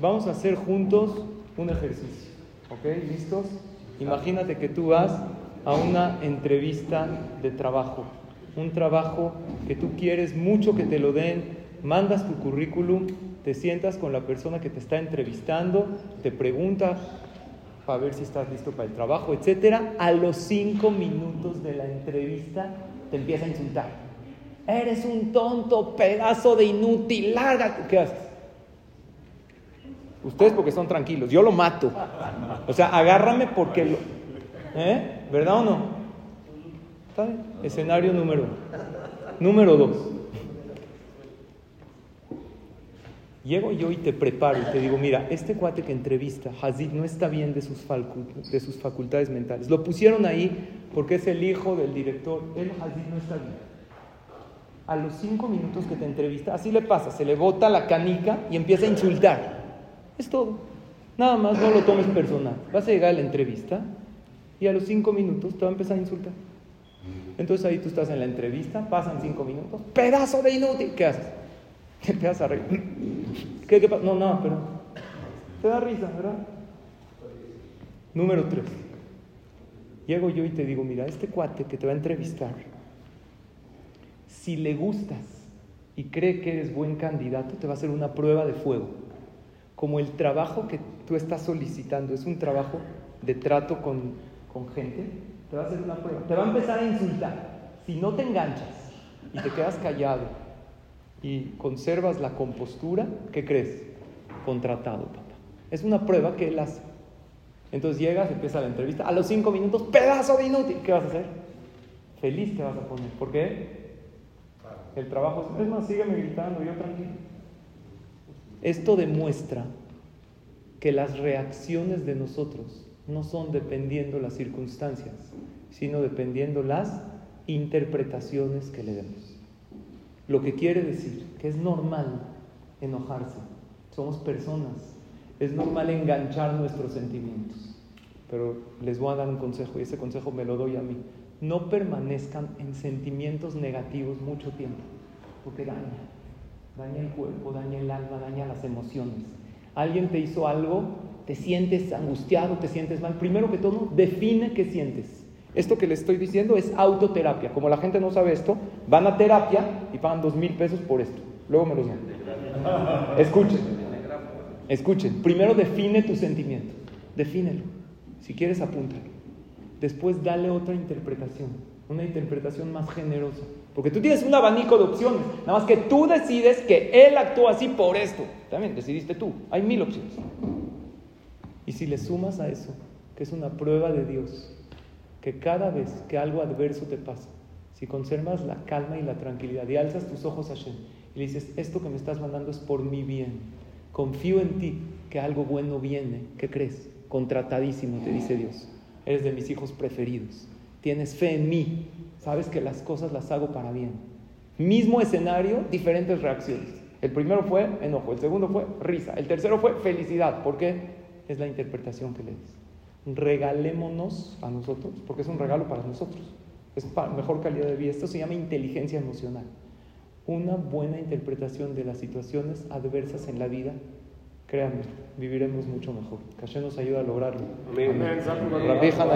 Vamos a hacer juntos un ejercicio. ¿Ok? ¿Listos? Imagínate que tú vas a una entrevista de trabajo. Un trabajo que tú quieres mucho que te lo den. Mandas tu currículum, te sientas con la persona que te está entrevistando, te pregunta para ver si estás listo para el trabajo, etcétera. A los cinco minutos de la entrevista te empieza a insultar. Eres un tonto, pedazo de inútil, lárgate. ¿Qué haces? Ustedes porque son tranquilos, yo lo mato. O sea, agárrame porque lo... ¿Eh? ¿Verdad o no? ¿Está bien? Escenario número uno. Número dos. Llego yo y te preparo y te digo, mira, este cuate que entrevista, Hazid, no está bien de sus, de sus facultades mentales. Lo pusieron ahí porque es el hijo del director. Él, Hazid, no está bien. A los cinco minutos que te entrevista, así le pasa, se le bota la canica y empieza a insultar. Es todo. Nada más no lo tomes personal. Vas a llegar a la entrevista y a los cinco minutos te va a empezar a insultar. Entonces ahí tú estás en la entrevista, pasan cinco minutos, pedazo de inútil, ¿qué haces? Te empiezas a reír. ¿Qué, qué No, no, pero te da risa, ¿verdad? Número tres. Llego yo y te digo, mira, este cuate que te va a entrevistar, si le gustas y cree que eres buen candidato, te va a hacer una prueba de fuego. Como el trabajo que tú estás solicitando es un trabajo de trato con, con gente, te va a hacer una prueba. Te va a empezar a insultar. Si no te enganchas y te quedas callado y conservas la compostura, ¿qué crees? Contratado, papá. Es una prueba que él hace. Entonces llegas, empieza la entrevista, a los cinco minutos, pedazo de inútil, ¿qué vas a hacer? Feliz te vas a poner. ¿Por qué? El trabajo es, es más, sígueme gritando, yo tranquilo. Esto demuestra que las reacciones de nosotros no son dependiendo las circunstancias, sino dependiendo las interpretaciones que le demos. Lo que quiere decir que es normal enojarse, somos personas, es normal enganchar nuestros sentimientos. Pero les voy a dar un consejo y ese consejo me lo doy a mí. No permanezcan en sentimientos negativos mucho tiempo, porque daña, daña el cuerpo, daña el alma, daña las emociones. Alguien te hizo algo, te sientes angustiado, te sientes mal. Primero que todo, define qué sientes. Esto que les estoy diciendo es autoterapia. Como la gente no sabe esto, van a terapia y pagan dos mil pesos por esto. Luego me los dan. Escuchen. Escuchen. Primero define tu sentimiento. Defínelo. Si quieres, apúntalo. Después dale otra interpretación. Una interpretación más generosa. Porque tú tienes un abanico de opciones. Nada más que tú decides que él actúa así por esto. También decidiste tú. Hay mil opciones. Y si le sumas a eso, que es una prueba de Dios, que cada vez que algo adverso te pasa, si conservas la calma y la tranquilidad y alzas tus ojos a Shem y le dices, esto que me estás mandando es por mi bien, confío en ti que algo bueno viene, ¿qué crees? Contratadísimo, te dice Dios, eres de mis hijos preferidos, tienes fe en mí, sabes que las cosas las hago para bien. Mismo escenario, diferentes reacciones. El primero fue enojo, el segundo fue risa, el tercero fue felicidad. ¿Por qué? Es la interpretación que le des. Regalémonos a nosotros, porque es un regalo para nosotros. Es para mejor calidad de vida. Esto se llama inteligencia emocional. Una buena interpretación de las situaciones adversas en la vida, créanme, viviremos mucho mejor. Que nos ayuda a lograrlo. Amén.